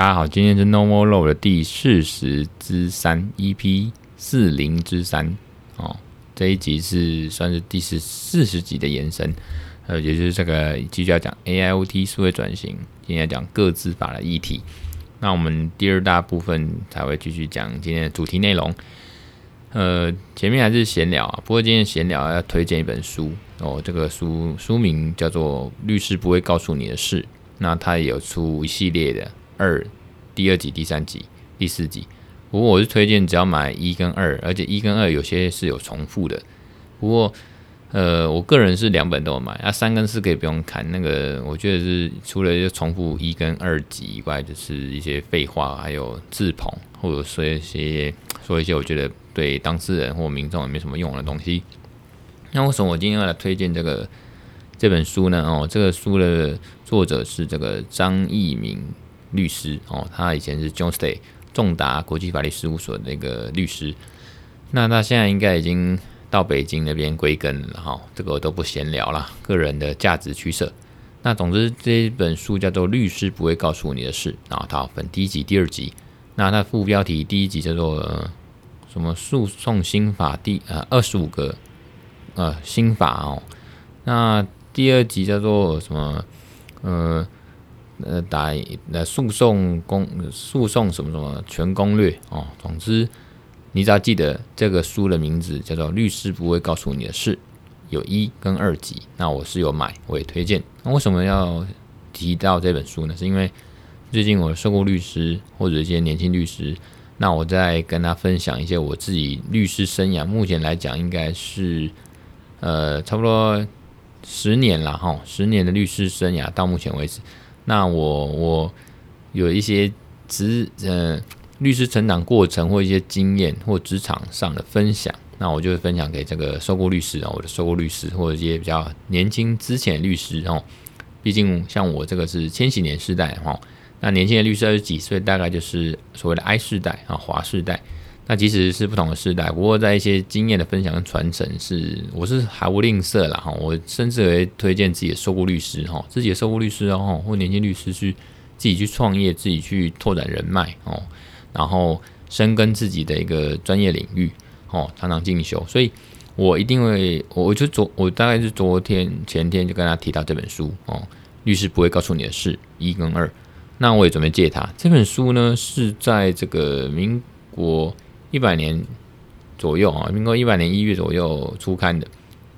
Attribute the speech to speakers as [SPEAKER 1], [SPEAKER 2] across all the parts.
[SPEAKER 1] 大家好，今天是 No More Law 的第四十之三，EP 四零之三哦。这一集是算是第四四十集的延伸，呃，也就是这个继续要讲 AIoT 数位转型，今天要讲个资法的议题。那我们第二大部分才会继续讲今天的主题内容。呃，前面还是闲聊啊，不过今天闲聊要推荐一本书哦，这个书书名叫做《律师不会告诉你的事》，那它也有出一系列的。二，第二集、第三集、第四集。不过我是推荐只要买一跟二，而且一跟二有些是有重复的。不过，呃，我个人是两本都有买。啊，三跟四可以不用看。那个我觉得是除了就重复一跟二集以外，就是一些废话，还有自捧，或者说一些说一些我觉得对当事人或民众也没什么用的东西。那为什么我今天要来推荐这个这本书呢？哦，这个书的作者是这个张义明。律师哦，他以前是 Jones Day 仲达国际法律事务所的一个律师，那他现在应该已经到北京那边归根了哈，这个我都不闲聊了，个人的价值取舍。那总之这本书叫做《律师不会告诉你的事》，然后它分第一集、第二集。那它副标题第一集叫做、什么诉讼新法第呃二十五个呃新法哦，那第二集叫做什么呃？呃，打呃诉讼攻诉讼什么什么全攻略哦。总之，你只要记得这个书的名字叫做《律师不会告诉你的事》，有一跟二集。那我是有买，我也推荐。那为什么要提到这本书呢？是因为最近我受过律师或者一些年轻律师，那我在跟他分享一些我自己律师生涯，目前来讲应该是呃差不多十年了哈，十年的律师生涯到目前为止。那我我有一些职呃律师成长过程或一些经验或职场上的分享，那我就会分享给这个受过律师啊，我的受过律师或者一些比较年轻资浅的律师哦。毕竟像我这个是千禧年世代哈，那年轻的律师二十几岁，大概就是所谓的 I 世代啊，华世代。那即使是不同的世代，不过在一些经验的分享跟传承是，我是毫不吝啬啦哈。我甚至会推荐自己的受雇律师哈，自己的受雇律师哦，或年轻律师去自己去创业，自己去拓展人脉哦，然后深耕自己的一个专业领域哦，常常进修。所以我一定会，我就昨我大概是昨天前天就跟他提到这本书哦，律师不会告诉你的事一跟二。那我也准备借他这本书呢，是在这个民国。一百年左右啊，民国一百年一月左右出刊的。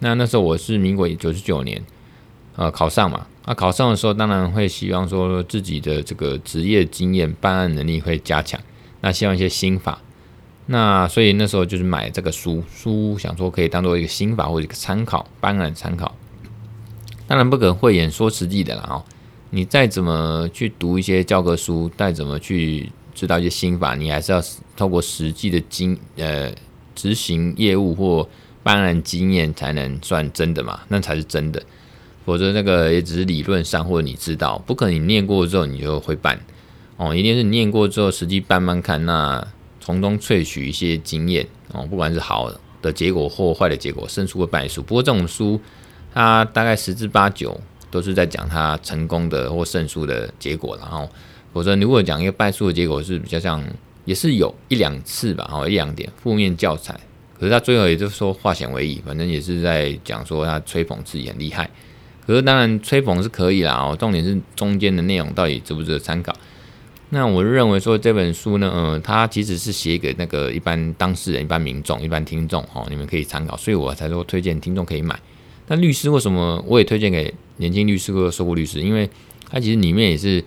[SPEAKER 1] 那那时候我是民国九十九年，呃，考上嘛。那考上的时候，当然会希望说自己的这个职业经验、办案能力会加强。那希望一些心法。那所以那时候就是买这个书，书想说可以当做一个心法或者一个参考，办案参考。当然不可讳言说实际的啦哦。你再怎么去读一些教科书，再怎么去。知道一些心法，你还是要透过实际的经呃执行业务或办案经验才能算真的嘛？那才是真的，否则那个也只是理论上或者你知道，不可能你念过之后你就会办哦。一定是念过之后实际办办看，那从中萃取一些经验哦，不管是好的结果或坏的结果，胜诉或败诉。不过这种书它大概十之八九都是在讲它成功的或胜诉的结果，然后。否则，如果讲一个败诉的结果是比较像，也是有一两次吧，哦，一两点负面教材。可是他最后也就是说化险为夷，反正也是在讲说他吹捧自己很厉害。可是当然吹捧是可以啦，哦，重点是中间的内容到底值不值得参考。那我认为说这本书呢，嗯，它其实是写给那个一般当事人、一般民众、一般听众，哦，你们可以参考，所以我才说推荐听众可以买。那律师为什么我也推荐给年轻律师或受雇律师？因为它其实里面也是。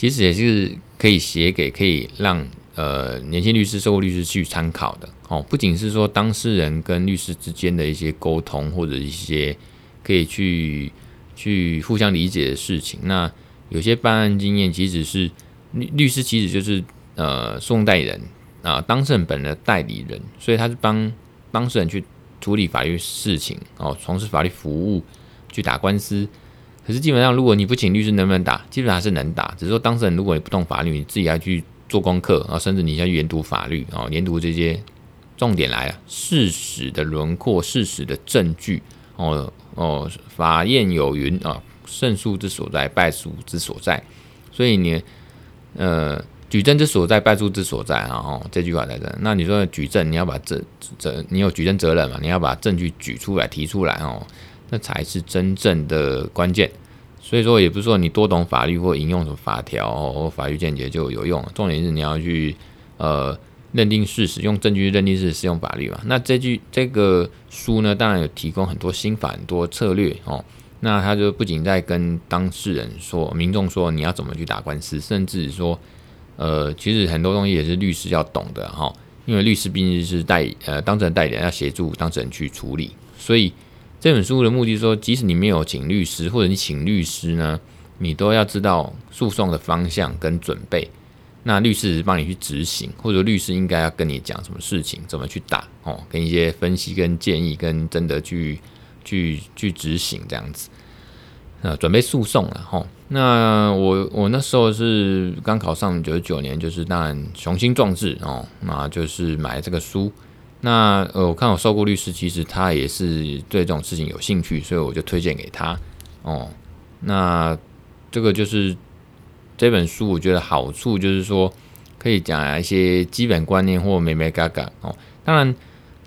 [SPEAKER 1] 其实也是可以写给可以让呃年轻律师、受雇律师去参考的哦。不仅是说当事人跟律师之间的一些沟通，或者一些可以去去互相理解的事情。那有些办案经验，其实是律律师其实就是呃诉讼代理人啊、当事人本人的代理人，所以他是帮当事人去处理法律事情哦，从事法律服务，去打官司。可是基本上，如果你不请律师，能不能打？基本上是能打。只是说，当事人如果你不懂法律，你自己要去做功课，啊甚至你要研读法律啊，研读这些重点来了，事实的轮廓、事实的证据哦哦，法院有云啊，胜诉之所在，败诉之所在。所以你呃，举证之所在，败诉之所在啊，哦，这句话在这。那你说举证，你要把这这，你有举证责任嘛？你要把证据举出来、提出来哦，那才是真正的关键。所以说，也不是说你多懂法律或引用什么法条或法律见解就有用。重点是你要去呃认定事实，用证据认定事实，适用法律嘛。那这句这个书呢，当然有提供很多心法、很多策略哦。那他就不仅在跟当事人说、民众说你要怎么去打官司，甚至说，呃，其实很多东西也是律师要懂的哈，因为律师毕竟是代呃当事人代理人，要协助当事人去处理。所以这本书的目的说，即使你没有请律师，或者你请律师呢，你都要知道诉讼的方向跟准备。那律师帮你去执行，或者律师应该要跟你讲什么事情，怎么去打哦，跟一些分析跟建议，跟真的去。去去执行这样子，呃，准备诉讼了吼。那我我那时候是刚考上九九年，就是当然雄心壮志哦，那就是买这个书。那呃，我看我受雇律师，其实他也是对这种事情有兴趣，所以我就推荐给他哦。那这个就是这本书，我觉得好处就是说可以讲一些基本观念或眉眉嘎嘎哦。当然，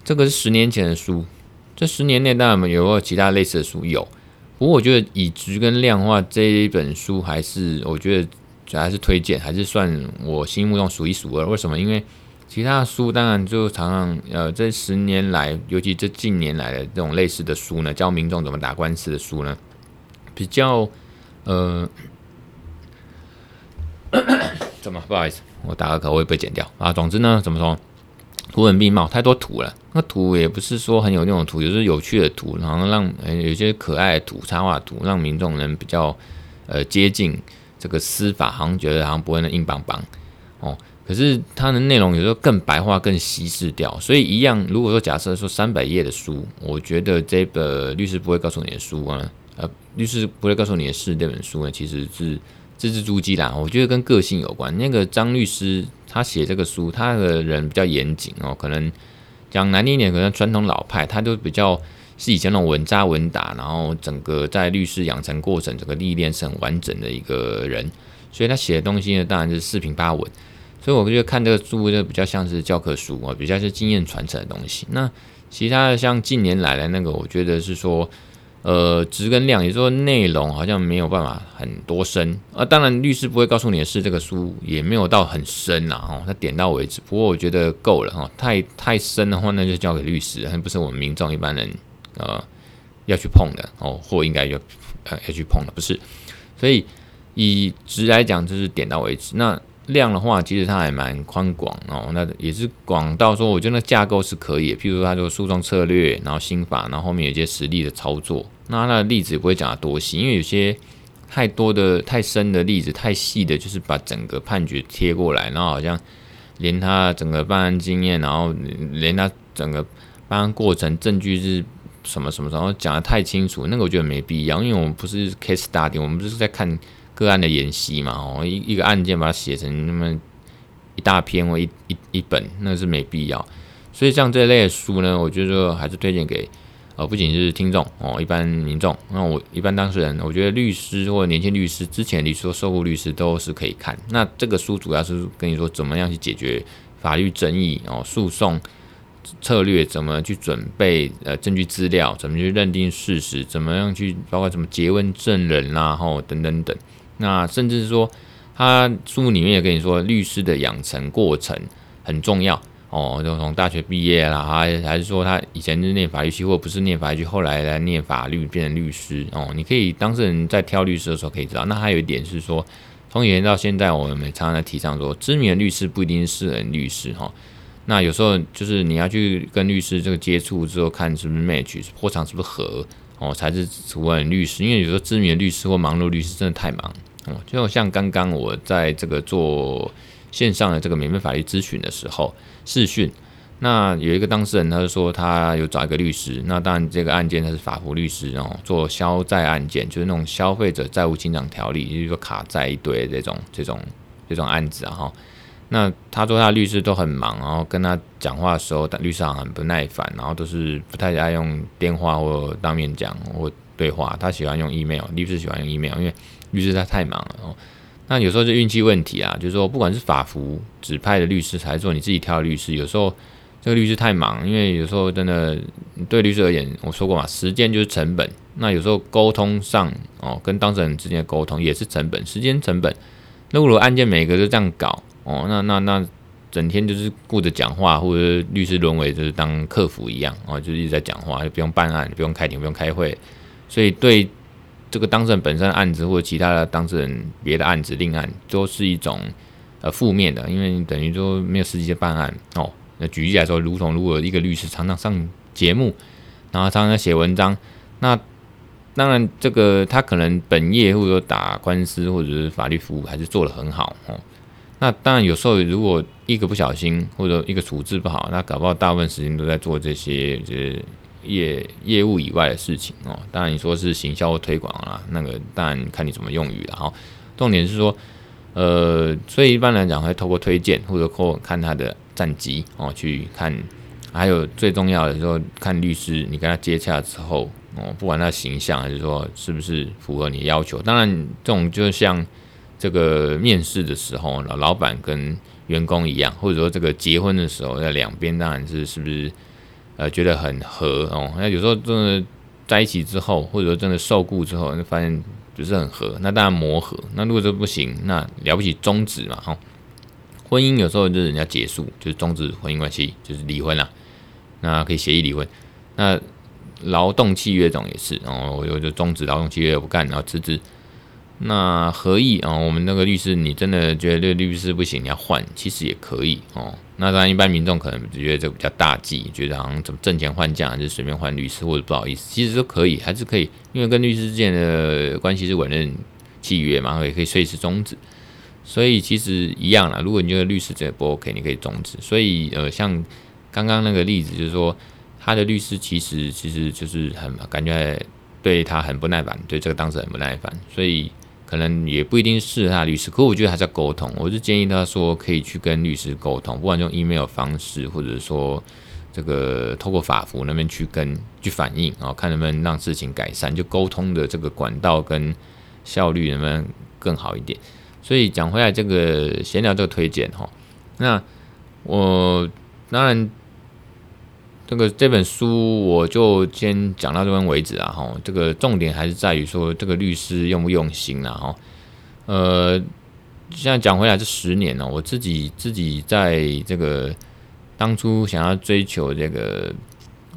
[SPEAKER 1] 这个是十年前的书。这十年内，当然有没有其他类似的书有，不过我觉得以质跟量化，这一本书还是我觉得还是推荐，还是算我心目中数一数二。为什么？因为其他的书当然就常常呃，这十年来，尤其这近年来的这种类似的书呢，教民众怎么打官司的书呢，比较呃，怎么不好意思，我打个嗝，我也被剪掉啊。总之呢，怎么说？图文并茂，太多图了。那图也不是说很有那种图，就是有趣的图，然后让呃有些可爱的图、插画图，让民众能比较呃接近这个司法，好像觉得好像不会那硬邦邦哦。可是它的内容有时候更白话、更稀释掉，所以一样。如果说假设说三百页的书，我觉得这本律师不会告诉你的书啊，呃，律师不会告诉你的事这本书呢，其实是字字珠玑啦。我觉得跟个性有关。那个张律师。他写这个书，他的人比较严谨哦，可能讲难听一点，可能传统老派，他就比较是以前那种稳扎稳打，然后整个在律师养成过程，整个历练是很完整的一个人，所以他写的东西呢，当然是四平八稳。所以我觉得看这个书就比较像是教科书啊，比较是经验传承的东西。那其他的像近年来的那个，我觉得是说。呃，值跟量，也就是说内容好像没有办法很多深啊。当然，律师不会告诉你的是这个书也没有到很深呐，哦，他点到为止。不过我觉得够了哈，太太深的话，那就交给律师，还不是我们民众一般人呃要去碰的哦，或应该要呃要去碰的，不是。所以以值来讲，就是点到为止。那量的话，其实它还蛮宽广哦，那也是广到说，我觉得那架构是可以。譬如说，它这个诉讼策略，然后心法，然后后面有一些实例的操作。那它的例子也不会讲得多细，因为有些太多的太深的例子，太细的，就是把整个判决贴过来，然后好像连他整个办案经验，然后连他整个办案过程证据是什么什么，然后讲得太清楚，那个我觉得没必要，因为我们不是 case study，我们不是在看。个案的研析嘛，哦，一一个案件把它写成那么一大篇或一一一本，那是没必要。所以像这类书呢，我觉得还是推荐给呃，不仅是听众哦，一般民众，那我一般当事人，我觉得律师或者年轻律师、之前你说受雇律师都是可以看。那这个书主要是跟你说怎么样去解决法律争议哦，诉讼策略怎么去准备呃证据资料，怎么去认定事实，怎么样去包括什么结问证人啦，吼等等等。那甚至是说，他书里面也跟你说，律师的养成过程很重要哦，就从大学毕业啦，还还是说他以前是念法律系，或不是念法律，后来来念法律变成律师哦。你可以当事人在挑律师的时候可以知道。那还有一点是说，从以前到现在，我们常常在提倡说，知名的律师不一定是人律师哈。那有时候就是你要去跟律师这个接触之后，看是不是 match，波长是不是合。哦，才是主任律师，因为有时候知名的律师或忙碌律师真的太忙哦。就像刚刚我在这个做线上的这个免费法律咨询的时候，试讯，那有一个当事人，他就说他有找一个律师，那当然这个案件他是法服律师哦，做消债案件，就是那种消费者债务清偿条例，就是说卡债一堆这种这种这种案子啊哈。那他说他律师都很忙，然后跟他讲话的时候，律师很不耐烦，然后都是不太爱用电话或当面讲或对话，他喜欢用 email，律师喜欢用 email，因为律师他太忙了哦。那有时候是运气问题啊，就是说不管是法服指派的律师，还是说你自己挑的律师，有时候这个律师太忙，因为有时候真的对律师而言，我说过嘛，时间就是成本。那有时候沟通上哦，跟当事人之间的沟通也是成本，时间成本。那如果案件每个都这样搞哦，那那那整天就是顾着讲话，或者律师沦为就是当客服一样哦，就一直在讲话，就不用办案，不用开庭，不用开会，所以对这个当事人本身的案子或者其他的当事人别的案子、另案，都是一种呃负面的，因为等于说没有实际的办案哦。那举例来说，如同如果一个律师常常上节目，然后常常写文章，那当然，这个他可能本业或者说打官司或者是法律服务还是做得很好哦。那当然有时候如果一个不小心或者一个处置不好，那搞不好大部分时间都在做这些就是业业务以外的事情哦。当然你说是行销或推广啊，那个当然看你怎么用语了哈。重点是说，呃，所以一般来讲会透过推荐或者或看他的战绩哦去看，还有最重要的时候看律师，你跟他接洽之后。哦，不管他形象还是说是不是符合你的要求，当然这种就像这个面试的时候，老老板跟员工一样，或者说这个结婚的时候，在两边当然是是不是呃觉得很合哦。那有时候真的在一起之后，或者说真的受雇之后，就发现不是很合，那当然磨合。那如果说不行，那了不起终止嘛，哈。婚姻有时候就是人家结束，就是终止婚姻关系，就是离婚了，那可以协议离婚，那。劳动契约这种也是，然后我就终止劳动契约不干，然后辞职。那合意啊，我们那个律师，你真的觉得这律师不行，你要换，其实也可以哦。那当然，一般民众可能觉得这个比较大忌，觉得好像怎么挣钱换将，就随便换律师或者不好意思，其实都可以，还是可以，因为跟律师之间的关系是委任契约嘛，也可以随时终止。所以其实一样啦，如果你觉得律师这不 OK，你可以终止。所以呃，像刚刚那个例子，就是说。他的律师其实其实就是很感觉对他很不耐烦，对这个当事人很不耐烦，所以可能也不一定是他律师。可我觉得还是要沟通，我是建议他说可以去跟律师沟通，不管用 email 方式，或者说这个透过法服那边去跟去反映啊，看能不能让事情改善，就沟通的这个管道跟效率能不能更好一点。所以讲回来，这个闲聊这个推荐哈，那我当然。这个这本书我就先讲到这边为止啊，哈，这个重点还是在于说这个律师用不用心啊，哈，呃，现在讲回来这十年呢，我自己自己在这个当初想要追求这个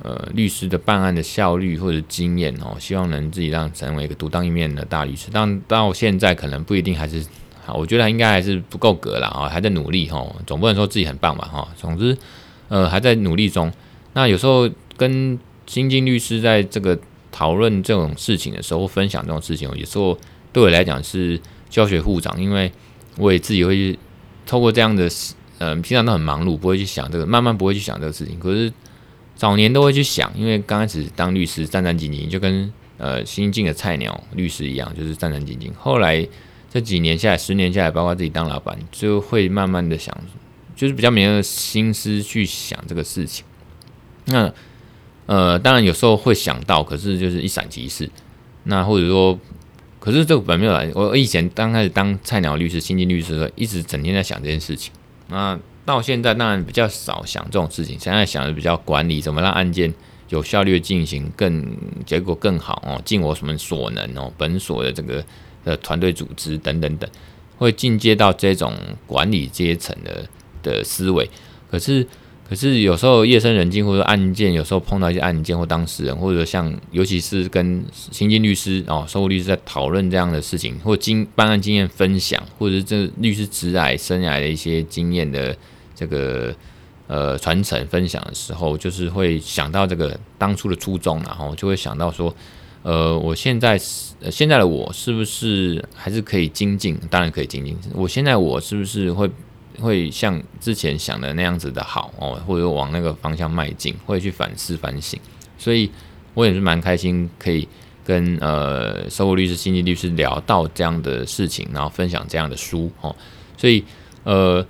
[SPEAKER 1] 呃律师的办案的效率或者经验哦，希望能自己让成为一个独当一面的大律师，但到现在可能不一定还是好，我觉得应该还是不够格了啊，还在努力哈，总不能说自己很棒吧哈，总之呃还在努力中。那有时候跟新进律师在这个讨论这种事情的时候，分享这种事情，有时候对我来讲是教学护长，因为我也自己会去透过这样的，嗯，平常都很忙碌，不会去想这个，慢慢不会去想这个事情。可是早年都会去想，因为刚开始当律师战战兢兢，就跟呃新进的菜鸟律师一样，就是战战兢兢。后来这几年下来，十年下来，包括自己当老板，就会慢慢的想，就是比较没有心思去想这个事情。那呃，当然有时候会想到，可是就是一闪即逝。那或者说，可是这个本没有来。我以前刚开始当菜鸟律师、新进律师的时候，一直整天在想这件事情。那到现在当然比较少想这种事情，现在想的比较管理，怎么让案件有效率进行，更结果更好哦，尽我什么所能哦，本所的这个的团队组织等等等，会进阶到这种管理阶层的的思维。可是。可是有时候夜深人静，或者案件有时候碰到一些案件或当事人，或者像尤其是跟新进律师哦、受雇律师在讨论这样的事情，或经办案经验分享，或者是这律师职涯生涯的一些经验的这个呃传承分享的时候，就是会想到这个当初的初衷，然后就会想到说，呃，我现在现在的我是不是还是可以精进？当然可以精进。我现在我是不是会？会像之前想的那样子的好哦，或者往那个方向迈进，会去反思反省，所以我也是蛮开心可以跟呃受雇律师、新进律师聊到这样的事情，然后分享这样的书哦。所以呃，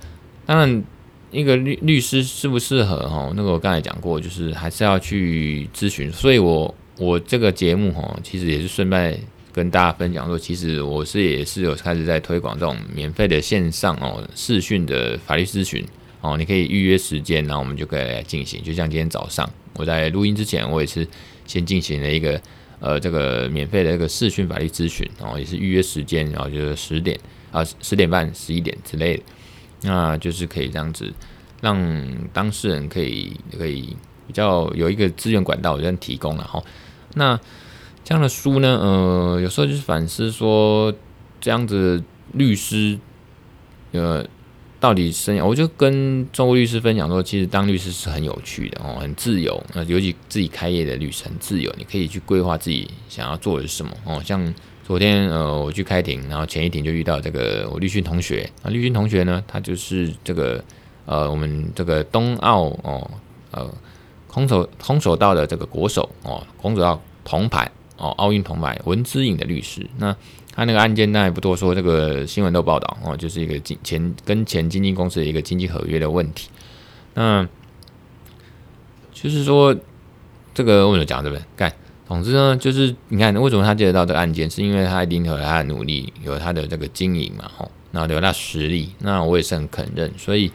[SPEAKER 1] 当然一个律律师适不适合哦，那个我刚才讲过，就是还是要去咨询。所以我我这个节目哦，其实也是顺便跟大家分享说，其实我是也是有开始在推广这种免费的线上哦视讯的法律咨询哦，你可以预约时间，然后我们就可以来进行。就像今天早上我在录音之前，我也是先进行了一个呃这个免费的一个视讯法律咨询哦，也是预约时间，然后就是十点啊十点半十一点之类的，那就是可以这样子让当事人可以可以比较有一个资源管道，我这样提供了哈。那这样的书呢，呃，有时候就是反思说，这样子律师，呃，到底生涯，我就跟中国律师分享说，其实当律师是很有趣的哦，很自由。那尤其自己开业的律师很自由，你可以去规划自己想要做的是什么哦。像昨天呃，我去开庭，然后前一庭就遇到这个我律训同学，那律训同学呢，他就是这个呃，我们这个东奥哦，呃，空手空手道的这个国手哦，空手道铜牌。哦，奥运铜牌文之颖的律师，那他那个案件那也不多说，这个新闻都报道哦，就是一个经前跟前经纪公司的一个经纪合约的问题。那就是说，这个为什么讲对不对？干，总之呢，就是你看为什么他接得到这个案件，是因为他一定有他的努力，有他的这个经营嘛，吼，然后有他实力，那我也是很肯认，所以。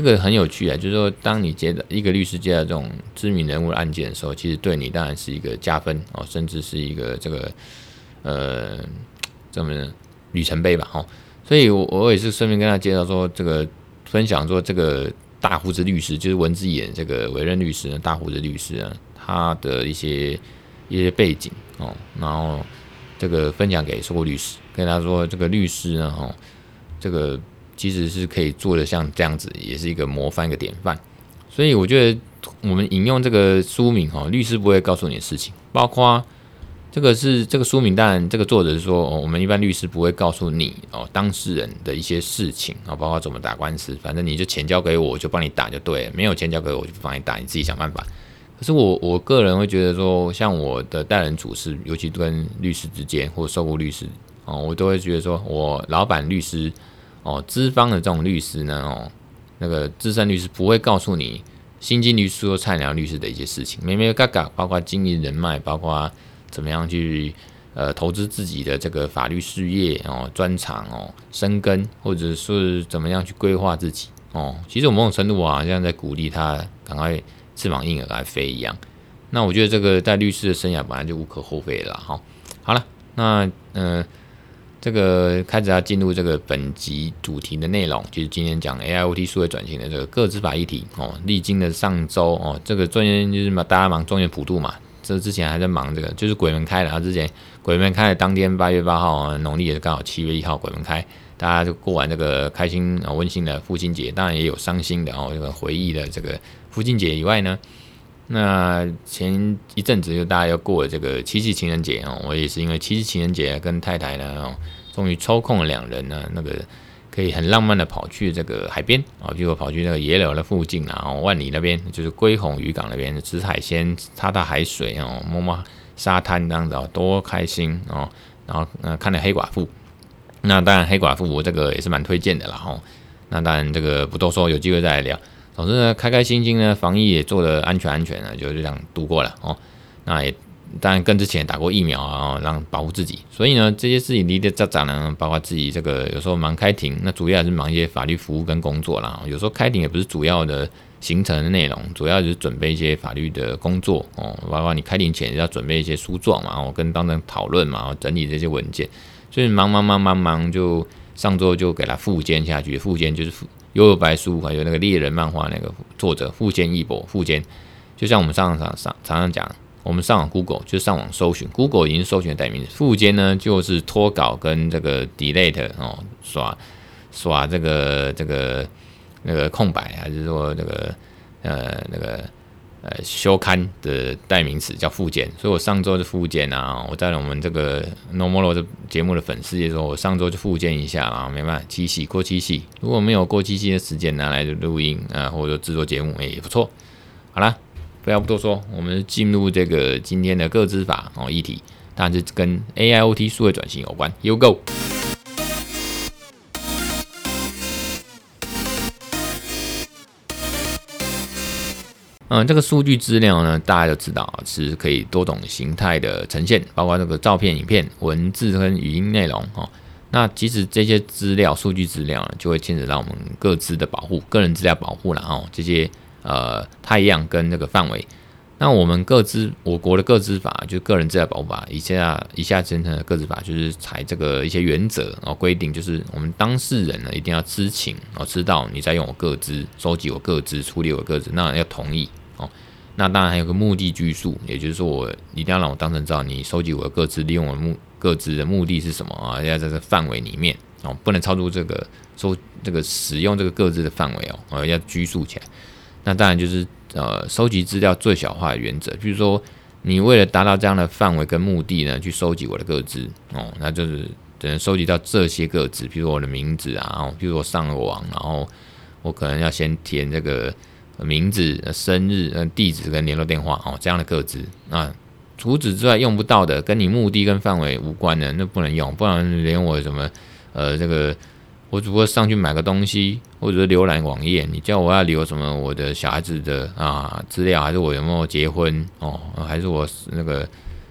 [SPEAKER 1] 这个很有趣啊，就是说，当你接到一个律师接到这种知名人物案件的时候，其实对你当然是一个加分哦，甚至是一个这个呃，怎么里程碑吧，哦，所以我我也是顺便跟他介绍说，这个分享说这个大胡子律师就是文字眼这个委任律师呢，大胡子律师啊，他的一些一些背景哦，然后这个分享给所有律师，跟他说这个律师呢，哦，这个。其实是可以做的像这样子，也是一个模范，一个典范。所以我觉得我们引用这个书名哈，律师不会告诉你的事情，包括这个是这个书名，当然这个作者是说，我们一般律师不会告诉你哦，当事人的一些事情啊，包括怎么打官司，反正你就钱交给我，就帮你打就对了，没有钱交给我，就不帮你打，你自己想办法。可是我我个人会觉得说，像我的待人处事，尤其跟律师之间或受雇律师哦，我都会觉得说我老板律师。哦，资方的这种律师呢，哦，那个资深律师不会告诉你新进律师或菜鸟律师的一些事情，没没嘎嘎，包括经营人脉，包括怎么样去呃投资自己的这个法律事业哦，专长哦，深耕，或者是怎么样去规划自己哦。其实我某种程度我好像在鼓励他赶快翅膀硬了来飞一样。那我觉得这个在律师的生涯本来就无可厚非了哈。好了，那嗯。这个开始要进入这个本集主题的内容，就是今天讲 AIoT 数位转型的这个各资法议题哦。历经了上周哦，这个中间就是嘛，大家忙中元普渡嘛，这之前还在忙这个，就是鬼门开了。然后之前鬼门开的当天，八月八号，农历也是刚好七月一号鬼门开，大家就过完这个开心啊温馨的父亲节，当然也有伤心的哦，这个回忆的这个父亲节以外呢，那前一阵子就大家要过这个七夕情人节哦，我也是因为七夕情人节跟太太呢哦，终于抽空了两人呢，那个可以很浪漫的跑去这个海边啊，结果跑去那个野柳的附近啊，万里那边就是龟吼渔港那边吃海鲜、踏踏海水哦，摸摸沙滩这样子哦，多开心哦！然后呃看了黑寡妇，那当然黑寡妇我这个也是蛮推荐的啦吼。那当然这个不多说，有机会再来聊。总之呢，开开心心呢，防疫也做得安全安全的，就这样度过了哦。那也当然跟之前打过疫苗啊，让保护自己。所以呢，这些事情离得杂杂呢，包括自己这个有时候忙开庭，那主要还是忙一些法律服务跟工作啦。有时候开庭也不是主要的行程的内容，主要就是准备一些法律的工作哦。包括你开庭前要准备一些诉状嘛，我跟当事人讨论嘛，整理这些文件。所以忙忙忙忙忙，就上周就给他复监下去，复监就是复。幽游白书还有那个猎人漫画那个作者富坚义博，富坚就像我们上上上常常讲，我们上网 Google 就上网搜寻，Google 已经搜寻的代名词。富坚呢就是脱稿跟这个 delete 哦，耍耍这个这个那个空白，还是说这个呃那个。呃，休刊的代名词叫复检，所以我上周就复检啊，我在我们这个 No More Law 的节目的粉丝也说，我上周就复检一下啊，没办法，七夕过七夕，如果没有过七夕的时间拿来录音啊，或者说制作节目，哎，也不错。好了，不要不多说，我们进入这个今天的个资法哦议题，当然是跟 AIoT 数位转型有关。You go。嗯，这个数据资料呢，大家都知道是可以多种形态的呈现，包括这个照片、影片、文字跟语音内容哦。那其实这些资料、数据资料呢，就会牵扯到我们各自的保护、个人资料保护了哦。这些呃，它一样跟那个范围。那我们各自，我国的个资法就是个人资料保护法，以下以下形成的个资法就是采这个一些原则哦，规定就是我们当事人呢一定要知情哦，知道你在用我个资、收集我个资、处理我个资，那要同意。那当然还有个目的拘束，也就是说我一定要让我当事人知道你收集我的各自、利用我的目各自的目的是什么啊？要在这范围里面哦，不能超出这个收这个使用这个各自的范围哦，呃，要拘束起来。那当然就是。呃，收集资料最小化的原则，比如说，你为了达到这样的范围跟目的呢，去收集我的各自哦，那就是只能收集到这些各自，比如说我的名字啊，然后比如说我上了网，然后我可能要先填这个名字、生日、地址跟联络电话哦，这样的个资。那除此之外用不到的，跟你目的跟范围无关的，那不能用，不然连我什么呃这个。我只不过上去买个东西，或者是浏览网页，你叫我要留什么我的小孩子的啊资料，还是我有没有结婚哦，还是我那个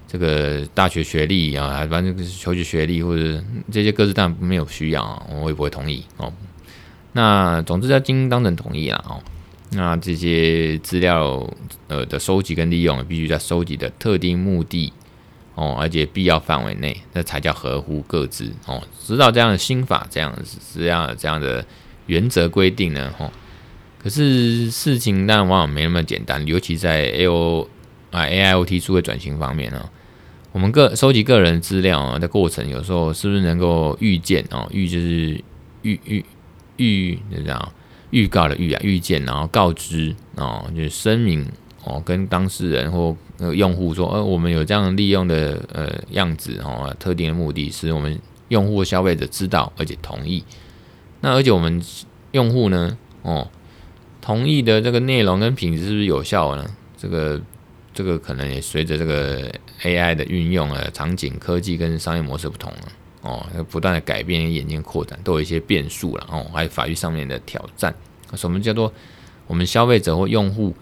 [SPEAKER 1] 这个大学学历啊，反正求学学历或者这些个资当然没有需要，我也不会同意哦。那总之要经当事人同意啦哦。那这些资料呃的收集跟利用，必须在收集的特定目的。哦，而且必要范围内，那才叫合乎各自哦。知道这样的心法，这样这样这样的原则规定呢？哦，可是事情当然往往没那么简单，尤其在 A O 啊 A I O T 数位转型方面呢，我们个收集个人资料啊的过程，有时候是不是能够预见哦？预就是预预预，就这样预告的预啊，预见然后告知哦，就是声明。哦，跟当事人或用户说，呃，我们有这样利用的呃样子哦，特定的目的是我们用户消费者知道而且同意。那而且我们用户呢，哦，同意的这个内容跟品质是不是有效呢？这个这个可能也随着这个 AI 的运用啊，场景、科技跟商业模式不同了哦，要不断的改变、眼睛、扩展，都有一些变数了哦，还有法律上面的挑战。什么叫做我们消费者或用户？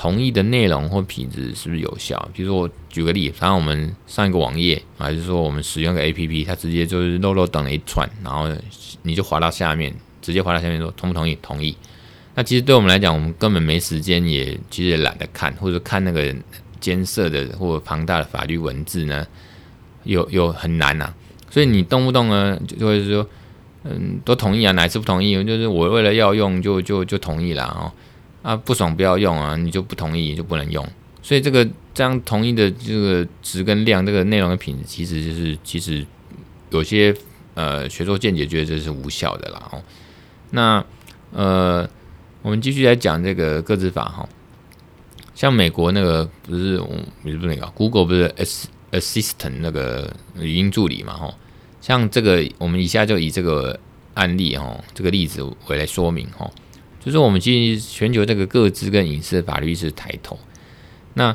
[SPEAKER 1] 同意的内容或品质是不是有效？比如说，我举个例，反正我们上一个网页，还是说我们使用个 APP，它直接就是漏漏等了一串，然后你就滑到下面，直接滑到下面说同不同意？同意。那其实对我们来讲，我们根本没时间，也其实也懒得看，或者看那个艰涩的或庞大的法律文字呢，有有很难呐、所以你动不动呢，就会说，嗯，都同意啊，哪一次不同意？就是我为了要用就，就就同意了哦。啊，不爽不要用啊，你就不同意就不能用，所以这个这样同意的这个值跟量，这个内容的品质，其实就是其实有些呃学说见解觉得这是无效的啦哦。那呃，我们继续来讲这个个资法哈，像美国那个不是我不是那个 Google 不是 S Assistant 那个语音助理嘛哈，像这个我们以下就以这个案例哈，这个例子为来说明哈。就是我们其实全球这个各自跟隐私的法律是抬头。那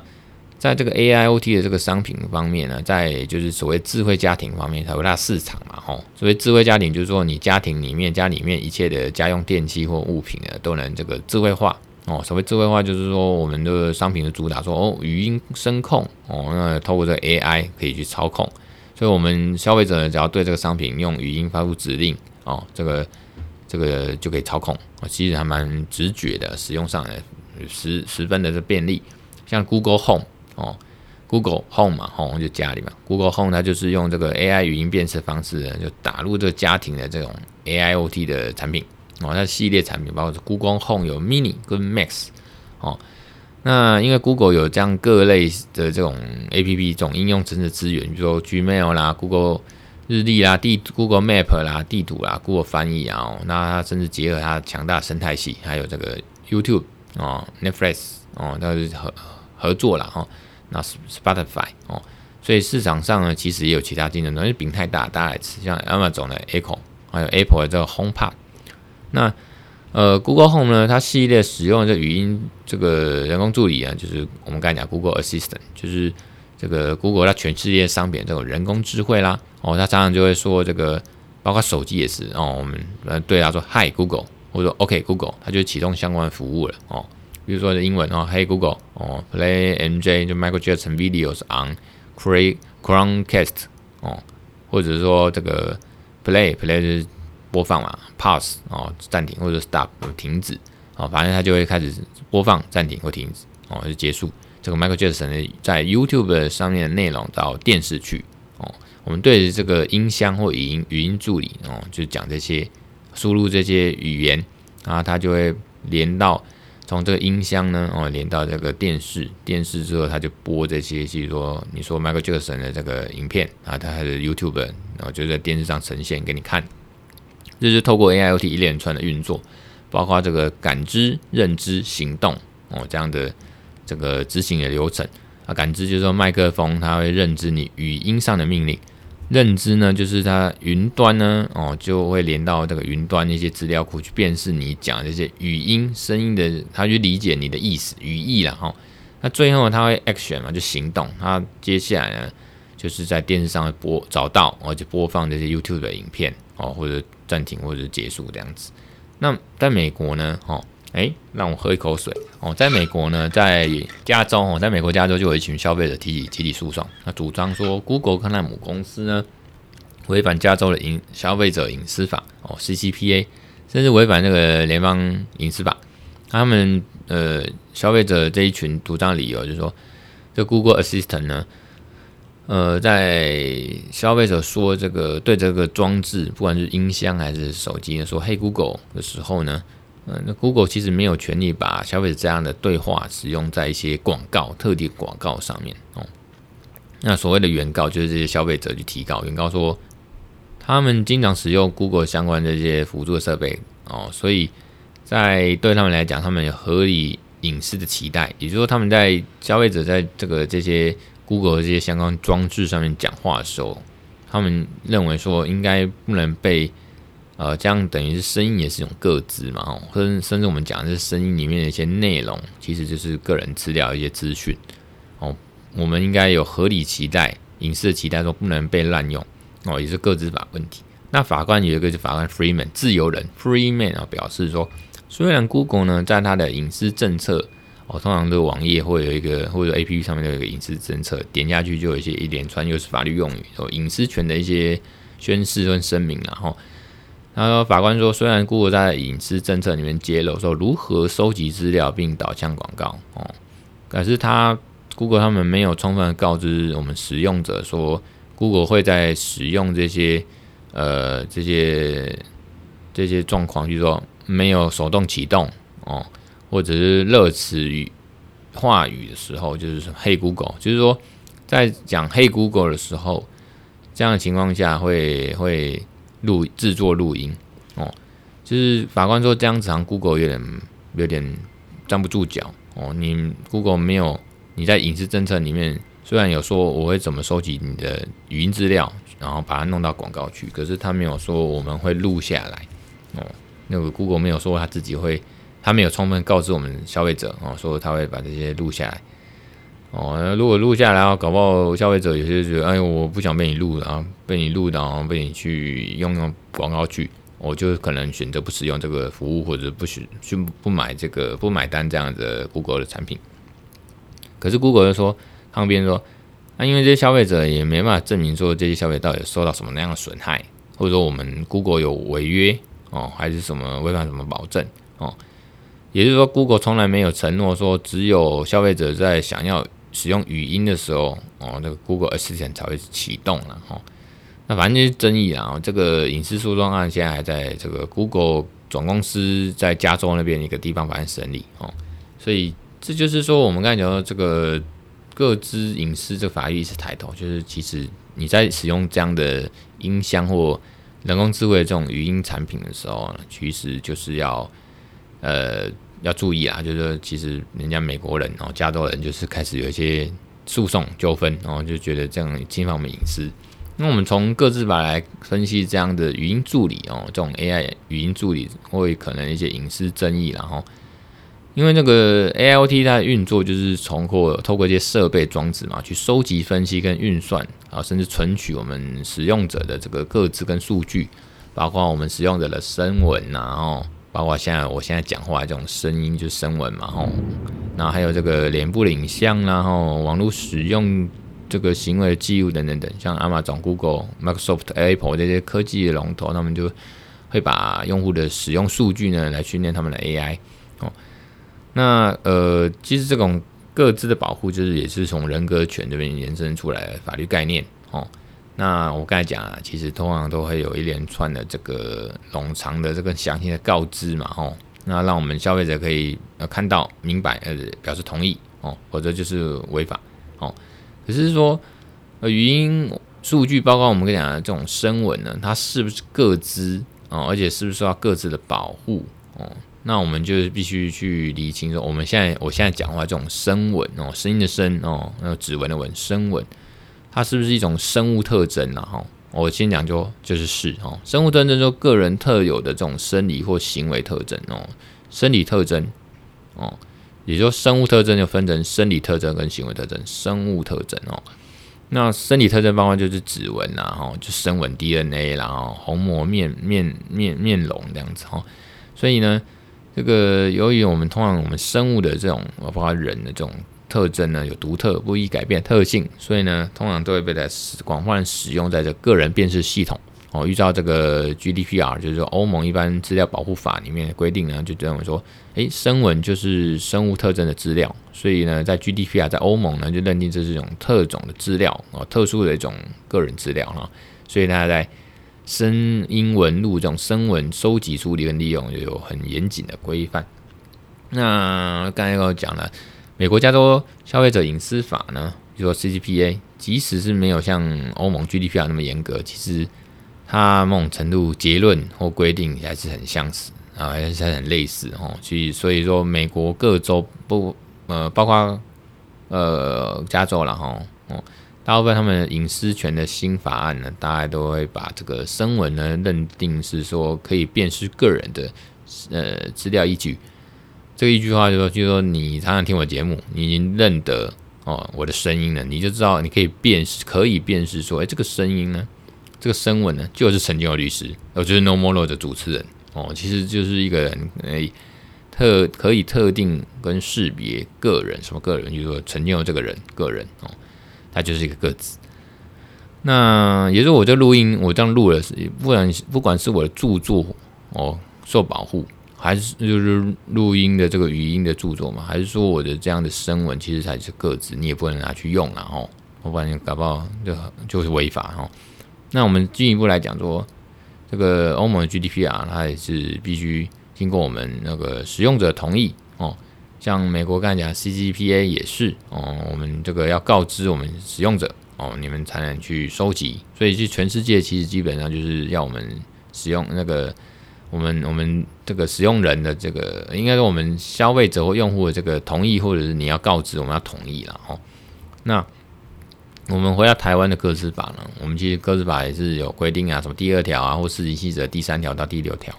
[SPEAKER 1] 在这个 AIoT 的这个商品方面呢，在就是所谓智慧家庭方面，它有大市场嘛，吼。所谓智慧家庭，就是说你家庭里面、家里面一切的家用电器或物品呢，都能这个智慧化哦。所谓智慧化，就是说我们的商品的主打说哦，语音声控哦，那透过这个 AI 可以去操控。所以，我们消费者，只要对这个商品用语音发布指令哦，这个。这个就可以操控，其实还蛮直觉的，使用上十十分的这便利。像 Google Home 哦，Google Home 嘛，Home 就家里嘛，Google Home 它就是用这个 AI 语音辨识方式呢，就打入这个家庭的这种 AIoT 的产品哦，它系列产品包括 Google Home 有 Mini 跟 Max 哦。那因为 Google 有这样各类的这种 APP 这种应用程式资源，比如说 Gmail 啦，Google。日历啦，地 Google Map 啦，地图啦，Google 翻译啊，哦，那它甚至结合它强大生态系，还有这个 YouTube 哦，Netflix 哦，它是合合作了哦，那 Spotify 哦，所以市场上呢，其实也有其他竞争，因为饼太大，大家来吃，像 Amazon 的 Echo，还有 Apple 的这个 HomePod。那呃，Google Home 呢，它系列使用这语音这个人工助理啊，就是我们刚才讲 Google Assistant，就是。这个 Google 它全世界商品这种人工智慧啦，哦，它常常就会说这个，包括手机也是哦，我们呃对它说 Hi Google，或者说 OK Google，它就启动相关服务了哦。比如说英文哦，Hey Google 哦，Play MJ 就 Michael Jackson videos on Chromecast 哦，或者说这个 Play Play 播放嘛，Pause 哦暂停或者 Stop 停止哦，反正它就会开始播放、暂停或停止哦，就结束这个 Michael Jackson 的在 YouTube 上面的内容到电视去哦。我们对着这个音箱或语音语音助理哦，就讲这些输入这些语言，然后它就会连到从这个音箱呢哦，连到这个电视，电视之后它就播这些，比如说你说 Michael Jackson 的这个影片啊，它还是 YouTube，然后就在电视上呈现给你看。就是透过 AIoT 一连串的运作，包括这个感知、认知、行动哦这样的这个执行的流程啊。感知就是说麦克风它会认知你语音上的命令。认知呢，就是它云端呢，哦，就会连到这个云端那些资料库去辨识你讲这些语音声音的，它去理解你的意思语义了哈。那最后它会 action 嘛，就行动。它接下来呢，就是在电视上播找到，而且播放这些 YouTube 的影片哦，或者暂停或者结束这样子。那在美国呢，哦。哎，让我喝一口水哦。在美国呢，在加州哦，在美国加州就有一群消费者提起集体诉讼，那主张说 Google 跟他母公司呢违反加州的隐消费者隐私法哦 CCPA，甚至违反那个联邦隐私法。他们呃消费者这一群主张理由就是说，这 Google Assistant 呢，呃，在消费者说这个对这个装置，不管是音箱还是手机呢，说嘿 Google 的时候呢。嗯，那 Google 其实没有权利把消费者这样的对话使用在一些广告、特定广告上面哦。那所谓的原告就是这些消费者去提告，原告说他们经常使用 Google 相关的这些辅助设备哦，所以在对他们来讲，他们有合理隐私的期待，也就是说，他们在消费者在这个这些 Google 这些相关装置上面讲话的时候，他们认为说应该不能被。呃，这样等于是声音也是一种个资嘛，哦，甚甚至我们讲的是声音里面的一些内容，其实就是个人资料一些资讯，哦，我们应该有合理期待、隐私的期待，说不能被滥用，哦，也是个资法问题。那法官有一个是法官 Freeman 自由人 Freeman 啊，表示说，虽然 Google 呢在它的隐私政策，哦，通常这个网页会有一个或者 APP 上面都有一个隐私政策，点下去就有一些一连串又是法律用语，哦，隐私权的一些宣示跟声明，然后。他说法官说，虽然 Google 在隐私政策里面揭露说如何收集资料并导向广告哦，可是他 Google 他们没有充分告知我们使用者说，Google 会在使用这些呃这些这些状况，就是说没有手动启动哦，或者是热词语话语的时候，就是说 Hey Google，就是说在讲 Hey Google 的时候，这样的情况下会会。录制作录音哦，就是法官说这样子，好像 Google 有点有点站不住脚哦。你 Google 没有你在隐私政策里面，虽然有说我会怎么收集你的语音资料，然后把它弄到广告去，可是他没有说我们会录下来哦。那个 Google 没有说他自己会，他没有充分告知我们消费者哦，说他会把这些录下来。哦，那如果录下来啊，搞不好消费者有些觉得，哎，我不想被你录，然后被你录，然后被你去用用广告去，我就可能选择不使用这个服务，或者不许去不买这个不买单这样的 Google 的产品。可是 Google 就说，旁边说，那、因为这些消费者也没办法证明说这些消费者到底受到什么那样的损害，或者说我们 Google 有违约哦，还是什么违反什么保证哦，也就是说 Google 从来没有承诺说只有消费者在想要。使用语音的时候，哦，那个 Google Assistant 才会启动了哈。那反正就是争议啊。这个隐私诉讼案现在还在这个 Google 总公司在加州那边一个地方法院审理哦。所以这就是说，我们刚才讲到这个个资隐私这个法律意识抬头，就是其实你在使用这样的音箱或人工智慧这种语音产品的时候，其实就是要呃。要注意啊，就是说其实人家美国人哦，加州人就是开始有一些诉讼纠纷，然后就觉得这样侵犯我们隐私。那我们从各自法来分析这样的语音助理哦，这种 AI 语音助理会可能一些隐私争议，然后因为那个 AIoT 它的运作就是通过透过一些设备装置嘛，去收集、分析跟运算啊，甚至存取我们使用者的这个个资跟数据，包括我们使用者的声纹，然后。包括现在我现在讲话这种声音就是声纹嘛，吼，然后还有这个脸部的影像，啦，吼网络使用这个行为的记录等等等，像 Amazon、Google、Microsoft、Apple 这些科技的龙头，他们就会把用户的使用数据呢来训练他们的 AI，哦，那呃，其实这种各自的保护就是也是从人格权这边延伸出来的法律概念，哦。那我刚才讲啊，其实通常都会有一连串的这个冗长的这个详细的告知嘛，吼，那让我们消费者可以呃看到明白呃表示同意哦，或者就是违法哦。可是说呃语音数据，包括我们跟你讲的这种声纹呢，它是不是各自哦？而且是不是受到个资的保护哦？那我们就必须去厘清说，我们现在我现在讲话这种声纹哦，声音的声哦，那指纹的纹，声纹。它是不是一种生物特征呢？哈，我先讲就就是是哈，生物特征就个人特有的这种生理或行为特征哦，生理特征哦，也就生物特征就分成生理特征跟行为特征。生物特征哦，那生理特征包括就是指纹呐，哈，就声纹 DNA，然后虹膜面面面面容这样子哈。所以呢，这个由于我们通常我们生物的这种，包括人的这种。特征呢，有独特不易改变特性，所以呢，通常都会被在广泛使用在这个人辨识系统哦。依照这个 GDPR，就是说欧盟一般资料保护法里面的规定呢，就认为说，诶，声纹就是生物特征的资料，所以呢，在 GDPR 在欧盟呢就认定这是一种特种的资料哦，特殊的一种个人资料哈。所以大家在声音纹路这种声纹收集、处理跟利用，就有很严谨的规范。那刚才我讲了。美国加州消费者隐私法呢，就说 CCPA，即使是没有像欧盟 GDPR 那么严格，其实它某种程度结论或规定还是很相似啊，还是很类似哦。所以所以说，美国各州不呃，包括呃加州了哈哦，大部分他们隐私权的新法案呢，大概都会把这个声纹呢认定是说可以辨识个人的呃资料依据。这一句话就说，就说你常常听我节目，你已经认得哦我的声音了，你就知道你可以辨识，可以辨识说，哎，这个声音呢，这个声纹呢，就是陈建友律师，哦，就是 No More Law 的主持人哦，其实就是一个人，哎，特可以特定跟识别个人，什么个人，就是说陈建友这个人个人哦，他就是一个个子。那也就是我这录音，我这样录了，不然不管是我的著作哦受保护。还是就是录音的这个语音的著作嘛？还是说我的这样的声纹其实才是个子，你也不能拿去用了哦。我不然你搞不好就就是违法哦。那我们进一步来讲说，这个欧盟的 GDPR 它也是必须经过我们那个使用者同意哦。像美国刚才讲 CCPA 也是哦，我们这个要告知我们使用者哦，你们才能去收集。所以，就全世界其实基本上就是要我们使用那个。我们我们这个使用人的这个，应该说我们消费者或用户的这个同意，或者是你要告知，我们要同意了哦。那我们回到台湾的个资法呢？我们其实个资法也是有规定啊，什么第二条啊，或施行细则第三条到第六条，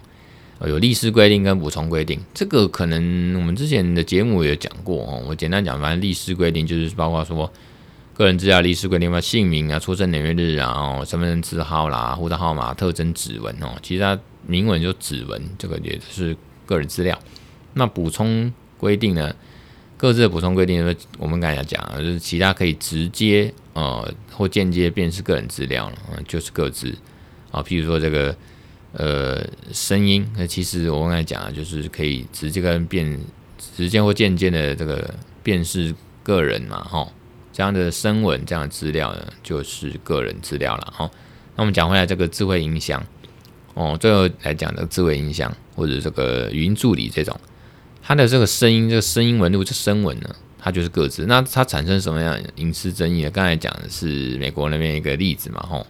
[SPEAKER 1] 有例示规定跟补充规定。这个可能我们之前的节目也讲过哦。我简单讲，反正例示规定就是包括说个人资料历史规定嘛，姓名啊、出生年月日啊、哦、身份证字号啦、护照号码、特征指纹哦，其实它。明文就指纹，这个也是个人资料。那补充规定呢？各自的补充规定，我们刚才讲，就是其他可以直接呃或间接辨识个人资料了，就是各自啊。譬如说这个呃声音，那其实我刚才讲的，就是可以直接跟辨直接或间接的这个辨识个人嘛，哈。这样的声纹这样的资料呢，就是个人资料了，哈。那我们讲回来，这个智慧音箱。哦，最后来讲的智慧音箱或者这个语音助理这种，它的这个声音，这个声音纹路，这声纹呢，它就是个资。那它产生什么样隐私争议呢？刚才讲的是美国那边一个例子嘛，吼。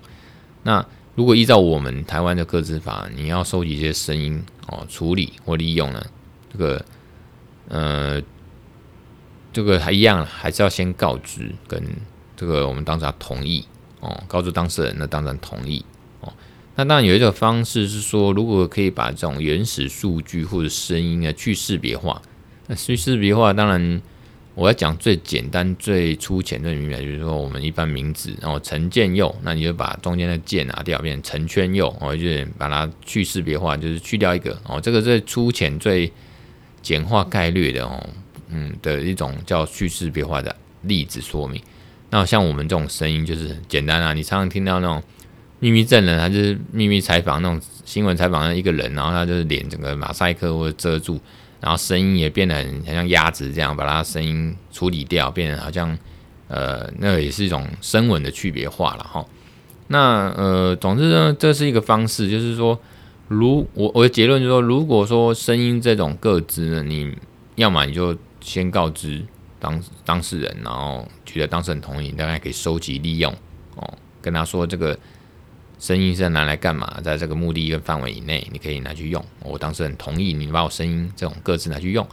[SPEAKER 1] 那如果依照我们台湾的个资法，你要收集一些声音哦，处理或利用呢，这个呃，这个还一样，还是要先告知跟这个我们当事人同意哦，告知当事人，那当然同意哦。那当然有一种方式是说，如果可以把这种原始数据或者声音啊去识别化，那去识别化当然我要讲最简单、最粗浅、最明白，就是说我们一般名字，然后陈建佑，那你就把中间的建拿掉，变成陈圈佑，哦，就是把它去识别化，就是去掉一个，哦，这个最粗浅、最简化概率的哦，嗯的一种叫叙事别化的例子说明。那像我们这种声音就是很简单啊，你常常听到那种秘密证人，他就是秘密采访那种新闻采访的一个人，然后他就是脸整个马赛克或者遮住。然后声音也变得很像鸭子这样，把他声音处理掉，变得好像呃，那也是一种声纹的区别化了哈。那呃，总之呢，这是一个方式，就是说，如我我的结论就是说，如果说声音这种个资呢，你要么你就先告知当当事人，然后取得当事人同意，大家可以收集利用哦，跟他说这个。声音是拿来干嘛？在这个目的跟范围以内，你可以拿去用。我当事人同意你把我声音这种各自拿去用。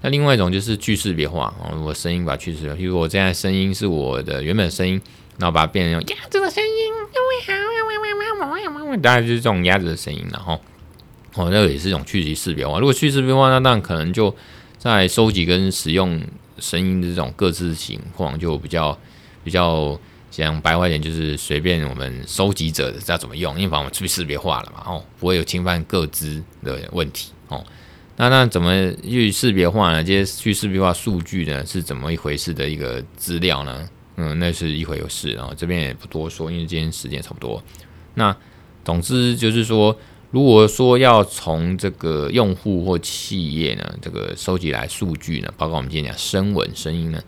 [SPEAKER 1] 那另外一种就是去识别化哦，我声音把它去识别。比如我现在声音是我的原本声音，然后把它变成鸭子的声音，大概就是这种鸭子的声音，然后哦，那个也是一种去识别化。如果去识别化，那当然可能就在收集跟使用声音的这种各自情况就比较比较。讲白话一点，就是随便我们收集者知道怎么用，因为把我们去识别化了嘛，哦，不会有侵犯个资的问题，哦。那那怎么去识别化呢？这些去识别化数据呢，是怎么一回事的一个资料呢？嗯，那是一回事，然后这边也不多说，因为今天时间差不多。那总之就是说，如果说要从这个用户或企业呢，这个收集来数据呢，包括我们今天讲声纹声音呢。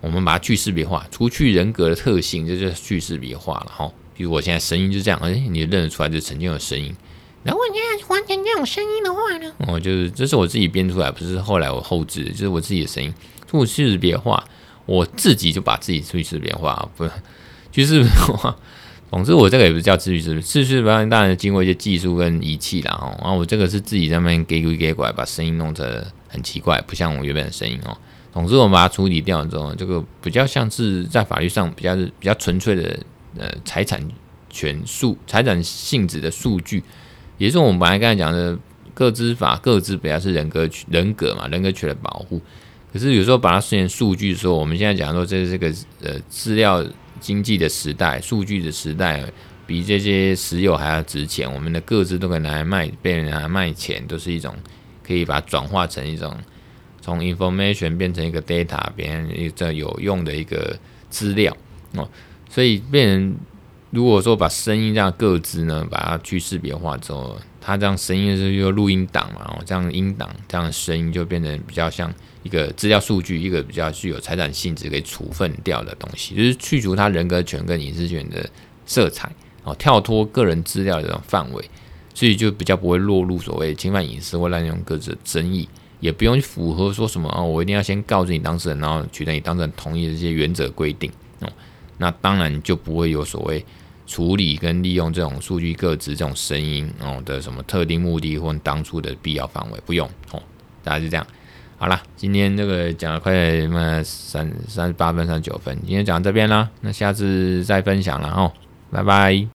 [SPEAKER 1] 我们把它去识别化，除去人格的特性，这就是去识别化了哈。比如我现在声音就这样，哎，你认得出来就曾经有声音。然后你要完成这种声音的话呢？哦，就是这是我自己编出来，不是后来我后置，就是我自己的声音。去识别化，我自己就把自己去识别化，不是去识别化。总之，我这个也不是叫去识别，去识别化当然经过一些技术跟仪器啦。哈。然后我这个是自己在那边给鬼给拐，把声音弄得很奇怪，不像我原本的声音哦。总之，我们把它处理掉之后，这个比较像是在法律上比较是比较纯粹的呃财产权数、财产性质的数据，也是我们本来刚才讲的个资法，各自比较是人格人格嘛，人格权的保护。可是有时候把它实现数据的时候，我们现在讲说这是这个呃资料经济的时代，数据的时代，比这些石油还要值钱。我们的个资都可以拿来卖，被人拿来卖钱，都是一种可以把它转化成一种。从 information 变成一个 data，变成一个有用的一个资料哦，所以变成如果说把声音这样个资呢，把它去识别化之后，它这样声音是一个录音档嘛，哦，这样音档这样声音就变成比较像一个资料数据，一个比较具有财产性质给处分掉的东西，就是去除他人格权跟隐私权的色彩哦，跳脱个人资料的这种范围，所以就比较不会落入所谓侵犯隐私或滥用个资的争议。也不用符合说什么、哦，我一定要先告知你当事人，然后取得你当事人同意的这些原则规定哦。那当然就不会有所谓处理跟利用这种数据个资这种声音哦的什么特定目的或当初的必要范围，不用哦。大概是这样。好了，今天这个讲了快什么三三十八分三十九分，今天讲到这边啦，那下次再分享了哦，拜拜。